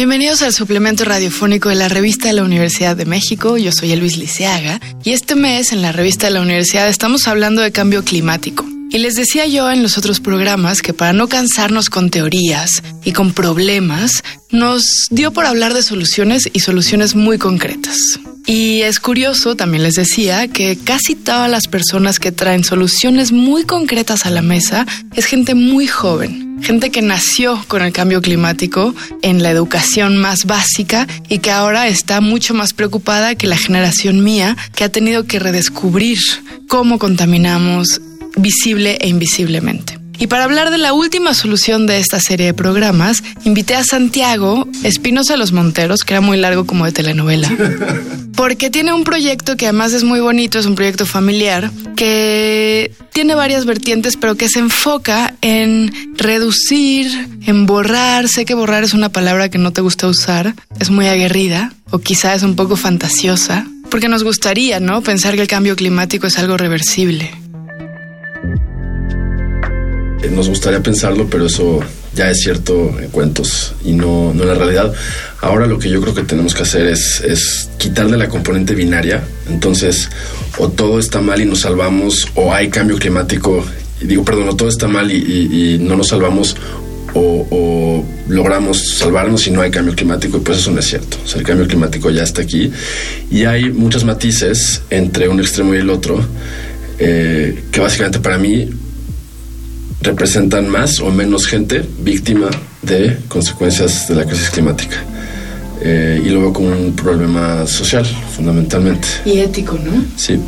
Bienvenidos al suplemento radiofónico de la revista de la Universidad de México. Yo soy Luis Liceaga y este mes en la revista de la Universidad estamos hablando de cambio climático. Y les decía yo en los otros programas que para no cansarnos con teorías y con problemas, nos dio por hablar de soluciones y soluciones muy concretas. Y es curioso, también les decía, que casi todas las personas que traen soluciones muy concretas a la mesa es gente muy joven, gente que nació con el cambio climático en la educación más básica y que ahora está mucho más preocupada que la generación mía, que ha tenido que redescubrir cómo contaminamos visible e invisiblemente. Y para hablar de la última solución de esta serie de programas, invité a Santiago Espinosa los Monteros, que era muy largo como de telenovela, porque tiene un proyecto que además es muy bonito, es un proyecto familiar, que tiene varias vertientes, pero que se enfoca en reducir, en borrar. Sé que borrar es una palabra que no te gusta usar, es muy aguerrida o quizá es un poco fantasiosa, porque nos gustaría, ¿no? Pensar que el cambio climático es algo reversible. Eh, nos gustaría pensarlo, pero eso ya es cierto en cuentos y no, no en la realidad. Ahora lo que yo creo que tenemos que hacer es, es quitarle la componente binaria. Entonces, o todo está mal y nos salvamos, o hay cambio climático, digo, perdón, o todo está mal y, no nos salvamos, o, logramos salvarnos y no hay cambio climático, y pues eso no es cierto. O sea, el cambio climático ya está aquí y hay muchos matices entre un extremo y el otro, eh, que básicamente para mí representan más o menos gente víctima de consecuencias de la crisis climática. Eh, y lo veo como un problema social, fundamentalmente. Y ético, ¿no? Sí.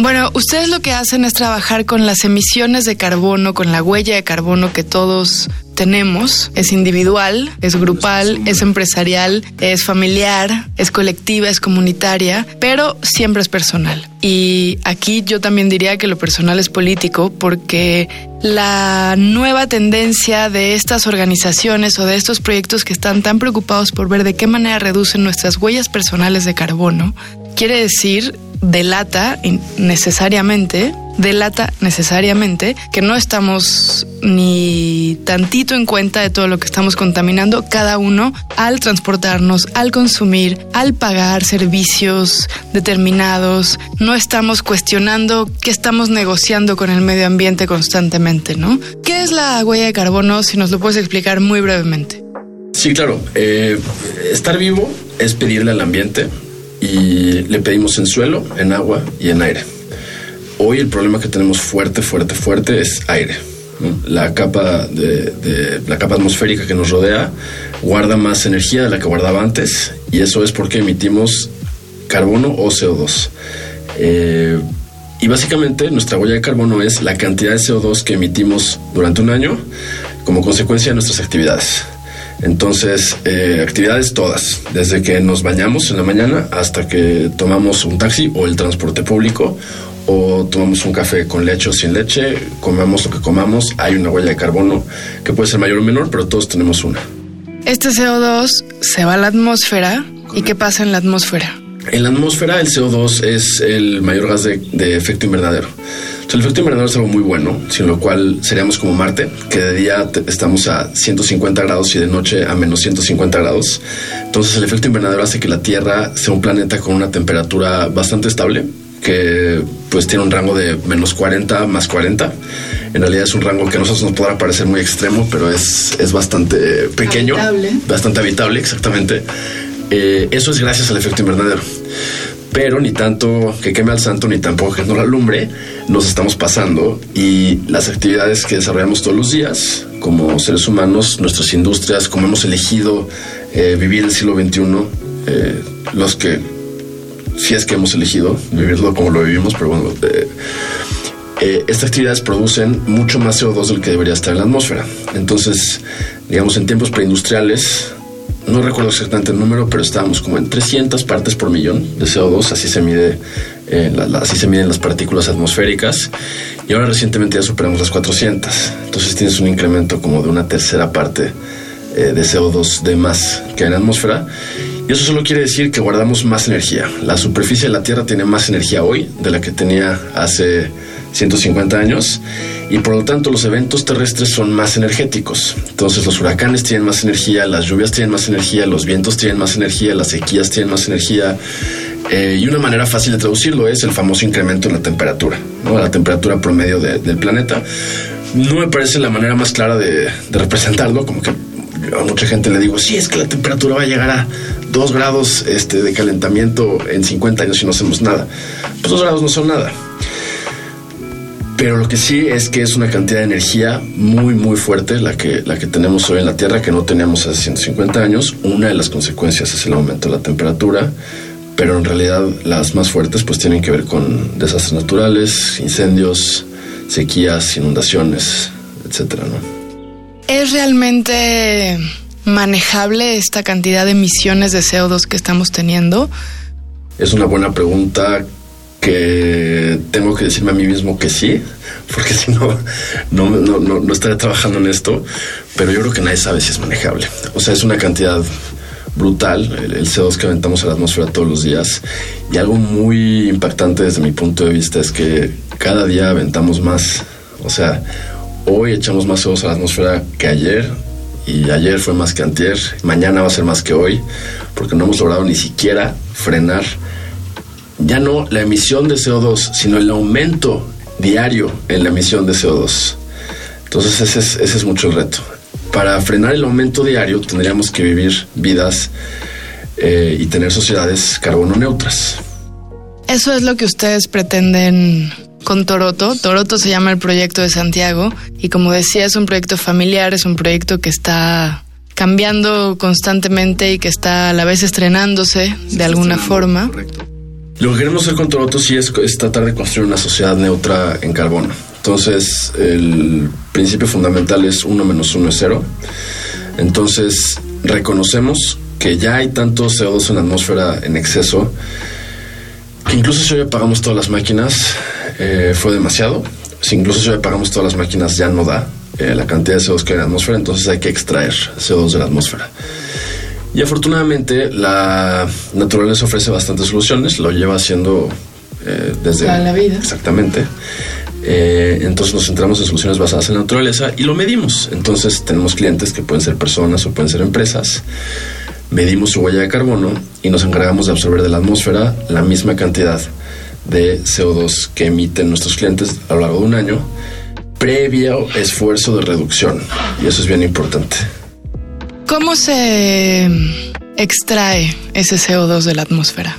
Bueno, ustedes lo que hacen es trabajar con las emisiones de carbono, con la huella de carbono que todos tenemos. Es individual, es grupal, es empresarial, es familiar, es colectiva, es comunitaria, pero siempre es personal. Y aquí yo también diría que lo personal es político porque la nueva tendencia de estas organizaciones o de estos proyectos que están tan preocupados por ver de qué manera reducen nuestras huellas personales de carbono, quiere decir delata necesariamente, delata necesariamente que no estamos ni tantito en cuenta de todo lo que estamos contaminando cada uno al transportarnos, al consumir, al pagar servicios determinados. No estamos cuestionando qué estamos negociando con el medio ambiente constantemente, ¿no? ¿Qué es la huella de carbono? Si nos lo puedes explicar muy brevemente. Sí, claro. Eh, estar vivo es pedirle al ambiente le pedimos en suelo, en agua y en aire. Hoy el problema que tenemos fuerte, fuerte, fuerte es aire. La capa de, la capa atmosférica que nos rodea guarda más energía de la que guardaba antes y eso es porque emitimos carbono o CO2. Eh, y básicamente nuestra huella de carbono es la cantidad de CO2 que emitimos durante un año como consecuencia de nuestras actividades. Entonces, eh, actividades todas, desde que nos bañamos en la mañana hasta que tomamos un taxi o el transporte público o tomamos un café con leche o sin leche, comamos lo que comamos, hay una huella de carbono que puede ser mayor o menor, pero todos tenemos una. Este CO2 se va a la atmósfera y ¿qué pasa en la atmósfera? En la atmósfera el CO2 es el mayor gas de efecto invernadero el efecto invernadero es algo muy bueno, sin lo cual seríamos como Marte, que de día estamos a 150 grados y de noche a menos 150 grados. Entonces el efecto invernadero hace que la Tierra sea un planeta con una temperatura bastante estable, que pues tiene un rango de menos 40 más 40. En realidad es un rango que a nosotros nos podrá parecer muy extremo, pero es, es bastante pequeño, bastante habitable, exactamente. Eh, eso es gracias al efecto invernadero pero ni tanto que queme al santo ni tampoco que no la alumbre, nos estamos pasando y las actividades que desarrollamos todos los días como seres humanos, nuestras industrias, como hemos elegido eh, vivir el siglo XXI, eh, los que, si es que hemos elegido vivirlo como lo vivimos, pero bueno, eh, estas actividades producen mucho más CO2 del que debería estar en la atmósfera. Entonces, digamos, en tiempos preindustriales, no recuerdo exactamente el número, pero estábamos como en 300 partes por millón de CO2, así se mide, eh, así se miden las partículas atmosféricas, y ahora recientemente ya superamos las 400, entonces tienes un incremento como de una tercera parte eh, de CO2 de más que en la atmósfera, y eso solo quiere decir que guardamos más energía. La superficie de la Tierra tiene más energía hoy de la que tenía hace 150 años y por lo tanto los eventos terrestres son más energéticos. Entonces los huracanes tienen más energía, las lluvias tienen más energía, los vientos tienen más energía, las sequías tienen más energía. Eh, y una manera fácil de traducirlo es el famoso incremento en la temperatura, ¿no? la temperatura promedio del planeta. No me parece la manera más clara de, representarlo, como que a mucha gente le digo, sí, es que la temperatura va a llegar a 2 grados este, de calentamiento en 50 años y no hacemos nada. Pues 2 grados no son nada. Pero lo que sí es que es una cantidad de energía muy, muy fuerte la que, la que tenemos hoy en la Tierra que no teníamos hace 150 años. Una de las consecuencias es el aumento de la temperatura, pero en realidad las más fuertes pues tienen que ver con desastres naturales, incendios, sequías, inundaciones, etcétera, ¿no? ¿Es realmente manejable esta cantidad de emisiones de CO2 que estamos teniendo? Es una buena pregunta que tengo que decirme a mí mismo que sí, porque si no, no, no, no, estaría trabajando en esto, pero yo creo que nadie sabe si es manejable. O sea, es una cantidad brutal el, CO2 que aventamos a la atmósfera todos los días y algo muy impactante desde mi punto de vista es que cada día aventamos más. O sea, hoy echamos más CO2 a la atmósfera que ayer y ayer fue más que antier, mañana va a ser más que hoy, porque no hemos logrado ni siquiera frenar ya no la emisión de CO2, sino el aumento diario en la emisión de CO2. Entonces ese es, ese es mucho el reto. Para frenar el aumento diario tendríamos que vivir vidas eh, y tener sociedades carbono neutras. Eso es lo que ustedes pretenden con Toroto. Toroto se llama el proyecto de Santiago y como decía es un proyecto familiar, es un proyecto que está cambiando constantemente y que está a la vez estrenándose de alguna forma. Correcto. Lo que queremos hacer con Toroto sí es, tratar de construir una sociedad neutra en carbono. Entonces, el principio fundamental es 1 menos 1 es 0. Entonces, reconocemos que ya hay tanto CO2 en la atmósfera en exceso que incluso si hoy apagamos todas las máquinas eh, fue demasiado. Si incluso si hoy apagamos todas las máquinas ya no da eh, la cantidad de CO2 que hay en la atmósfera, entonces hay que extraer CO2 de la atmósfera. Y afortunadamente la naturaleza ofrece bastantes soluciones, lo lleva haciendo eh, desde... la vida. Exactamente. Eh, entonces nos centramos en soluciones basadas en la naturaleza y lo medimos. Entonces tenemos clientes que pueden ser personas o pueden ser empresas. Medimos su huella de carbono y nos encargamos de absorber de la atmósfera la misma cantidad de CO2 que emiten nuestros clientes a lo largo de un año, previo esfuerzo de reducción. Y eso es bien importante. ¿Cómo se extrae ese CO2 de la atmósfera?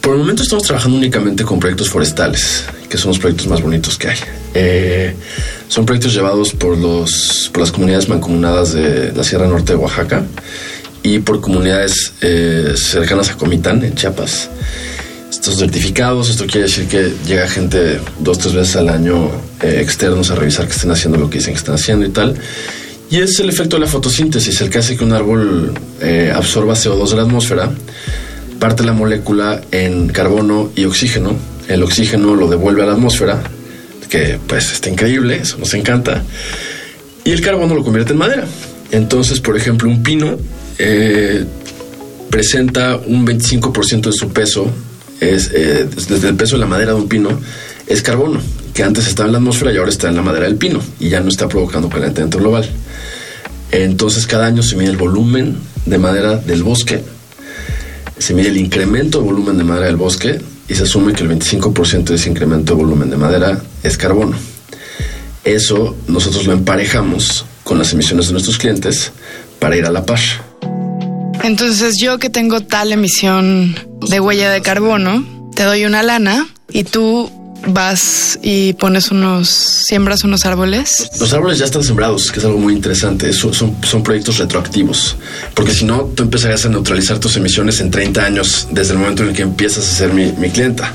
Por el momento estamos trabajando únicamente con proyectos forestales, que son los proyectos más bonitos que hay. Eh, son proyectos llevados por, los, por las comunidades mancomunadas de la Sierra Norte de Oaxaca y por comunidades eh, cercanas a Comitán, en Chiapas. Estos certificados, esto quiere decir que llega gente dos, tres veces al año eh, externos a revisar que estén haciendo lo que dicen que están haciendo y tal. Y es el efecto de la fotosíntesis, el que hace que un árbol eh, absorba CO2 de la atmósfera, parte la molécula en carbono y oxígeno, el oxígeno lo devuelve a la atmósfera, que pues está increíble, eso nos encanta, y el carbono lo convierte en madera. Entonces, por ejemplo, un pino eh, presenta un 25% de su peso, es, eh, desde el peso de la madera de un pino, es carbono, que antes estaba en la atmósfera y ahora está en la madera del pino, y ya no está provocando calentamiento global. Entonces cada año se mide el volumen de madera del bosque, se mide el incremento de volumen de madera del bosque y se asume que el 25% de ese incremento de volumen de madera es carbono. Eso nosotros lo emparejamos con las emisiones de nuestros clientes para ir a la par. Entonces yo que tengo tal emisión de huella de carbono, te doy una lana y tú vas y pones unos, siembras unos árboles. Los árboles ya están sembrados, que es algo muy interesante. Son, son, proyectos retroactivos, porque si no, tú empezarías a neutralizar tus emisiones en 30 años desde el momento en el que empiezas a ser mi, mi clienta.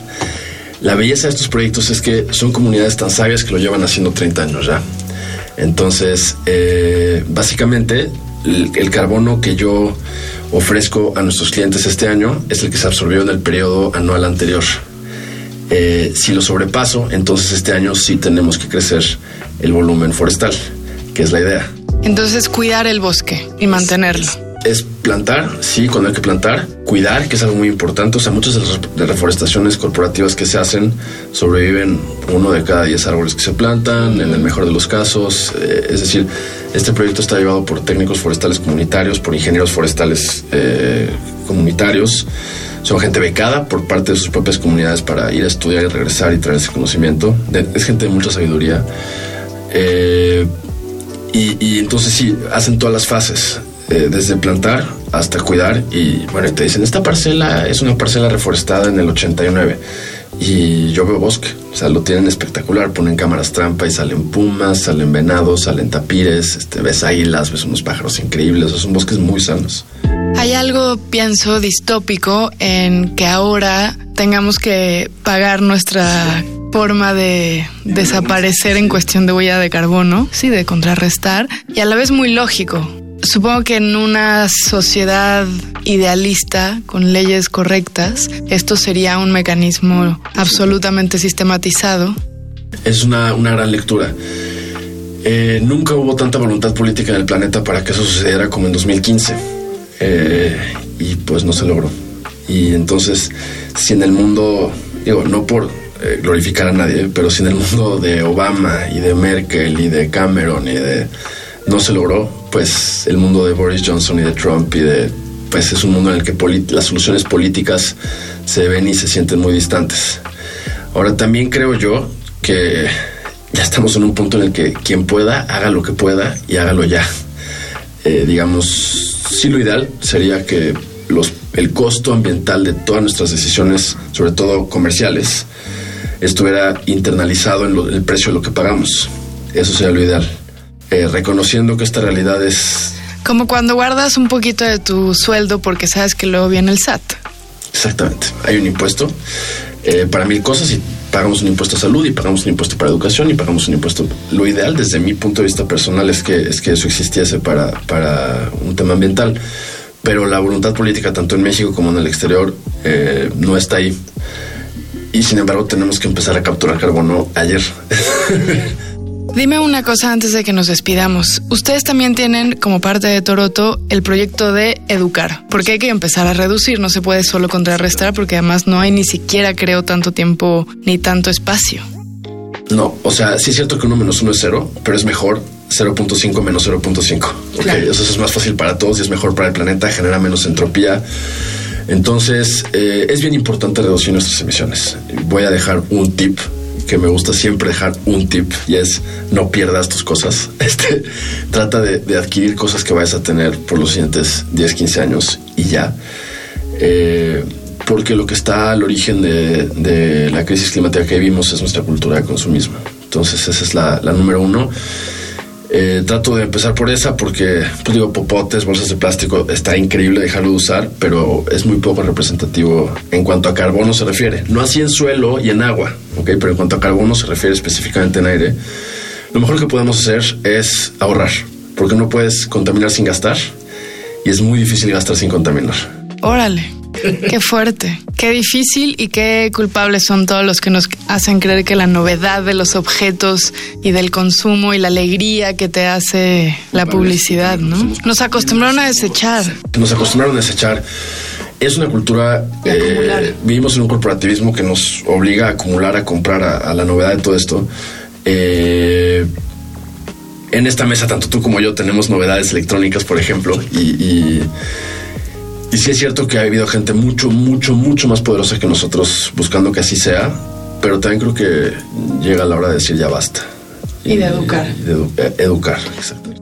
La belleza de estos proyectos es que son comunidades tan sabias que lo llevan haciendo 30 años ya. Entonces, eh, básicamente, el, el, carbono que yo ofrezco a nuestros clientes este año es el que se absorbió en el periodo anual anterior. Eh, si lo sobrepaso, entonces este año sí tenemos que crecer el volumen forestal, que es la idea. Entonces cuidar el bosque y mantenerlo. Es, plantar, sí, cuando hay que plantar, cuidar, que es algo muy importante. O sea, muchas de las reforestaciones corporativas que se hacen sobreviven uno de cada diez árboles que se plantan, en el mejor de los casos. Eh, es decir, este proyecto está llevado por técnicos forestales comunitarios, por ingenieros forestales eh, comunitarios. Son gente becada por parte de sus propias comunidades para ir a estudiar y regresar y traer ese conocimiento. es gente de mucha sabiduría. Eh, y, y, entonces sí, hacen todas las fases. Eh, desde plantar hasta cuidar y bueno, te dicen, esta parcela es una parcela reforestada en el 89 y yo veo bosque, o sea, lo tienen espectacular, ponen cámaras trampa y salen pumas, salen venados, salen tapires, este, ves águilas, ves unos pájaros increíbles, son bosques muy sanos. Hay algo, pienso, distópico en que ahora tengamos que pagar nuestra forma de desaparecer en cuestión de huella de carbono, sí, de contrarrestar, y a la vez muy lógico, Supongo que en una sociedad idealista, con leyes correctas, esto sería un mecanismo absolutamente sistematizado. Es una, gran lectura. Eh, nunca hubo tanta voluntad política en el planeta para que eso sucediera como en 2015. Eh, y pues no se logró. Y entonces, si en el mundo, digo, no por eh, glorificar a nadie, pero si en el mundo de Obama y de Merkel y de Cameron y de no se logró, pues el mundo de Boris Johnson y de Trump y de pues es un mundo en el que las soluciones políticas se ven y se sienten muy distantes. Ahora también creo yo que ya estamos en un punto en el que quien pueda haga lo que pueda y hágalo ya. Eh, digamos, sí lo ideal sería que el costo ambiental de todas nuestras decisiones, sobre todo comerciales, estuviera internalizado en el precio de lo que pagamos. Eso sería lo ideal. Eh, reconociendo que esta realidad es... Como cuando guardas un poquito de tu sueldo porque sabes que luego viene el SAT. Exactamente. Hay un impuesto eh, para mil cosas y pagamos un impuesto a salud y pagamos un impuesto para educación y pagamos un impuesto. Lo ideal desde mi punto de vista personal es que, es que eso existiese para, para un tema ambiental, pero la voluntad política tanto en México como en el exterior eh, no está ahí. Y sin embargo tenemos que empezar a capturar carbono ayer. Dime una cosa antes de que nos despidamos. Ustedes también tienen como parte de Toroto el proyecto de educar, porque hay que empezar a reducir, no se puede solo contrarrestar porque además no hay ni siquiera creo tanto tiempo ni tanto espacio. No, o sea, sí es cierto que uno menos uno es cero, pero es mejor 0.5 menos 0.5. Okay, eso es más fácil para todos y es mejor para el planeta, genera menos entropía. Entonces, eh, es bien importante reducir nuestras emisiones. Voy a dejar un tip que me gusta siempre dejar un tip y es no pierdas tus cosas. Este, trata de, adquirir cosas que vayas a tener por los siguientes 10, 15 años y ya. Eh, porque lo que está al origen de, la crisis climática que vivimos es nuestra cultura de consumismo. Entonces esa es la, la número uno. Eh, trato de empezar por esa porque, pues digo, popotes, bolsas de plástico, está increíble dejarlo de usar, pero es muy poco representativo en cuanto a carbono se refiere. No así en suelo y en agua, ¿ok? Pero en cuanto a carbono se refiere específicamente en aire. Lo mejor que podemos hacer es ahorrar, porque no puedes contaminar sin gastar y es muy difícil gastar sin contaminar. Órale. Qué fuerte, qué difícil y qué culpables son todos los que nos hacen creer que la novedad de los objetos y del consumo y la alegría que te hace la publicidad, ¿no? Nos acostumbraron a desechar. Nos acostumbraron a desechar. Es una cultura, eh, vivimos en un corporativismo que nos obliga a acumular, a comprar a, la novedad de todo esto. Eh, en esta mesa, tanto tú como yo tenemos novedades electrónicas, por ejemplo, y y sí es cierto que ha habido gente mucho, mucho, mucho más poderosa que nosotros buscando que así sea, pero también creo que llega la hora de decir ya basta. Y, de educar. de eh, educar, exacto.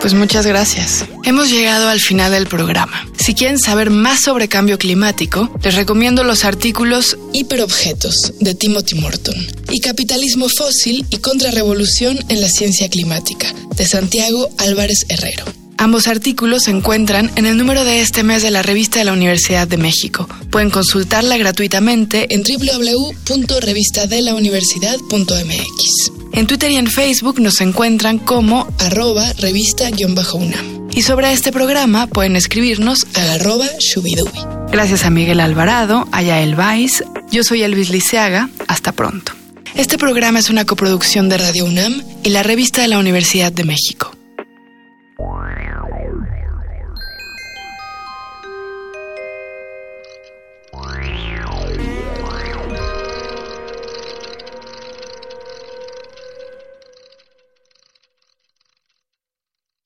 Pues muchas gracias. Hemos llegado al final del programa. Si quieren saber más sobre cambio climático, les recomiendo los artículos Hiperobjetos de Timothy Morton y Capitalismo fósil y Contrarrevolución en la ciencia climática de Santiago Álvarez Herrero. Ambos artículos se encuentran en el número de este mes de la revista de la Universidad de México. Pueden consultarla gratuitamente en www.revistadelauniversidad.mx. En Twitter y en Facebook nos encuentran como arroba revista-unam. Y sobre este programa pueden escribirnos a arroba shubidubi. Gracias a Miguel Alvarado, a Yael Vais, yo soy Elvis Liceaga, hasta pronto. Este programa es una coproducción de Radio UNAM y la revista de la Universidad de México.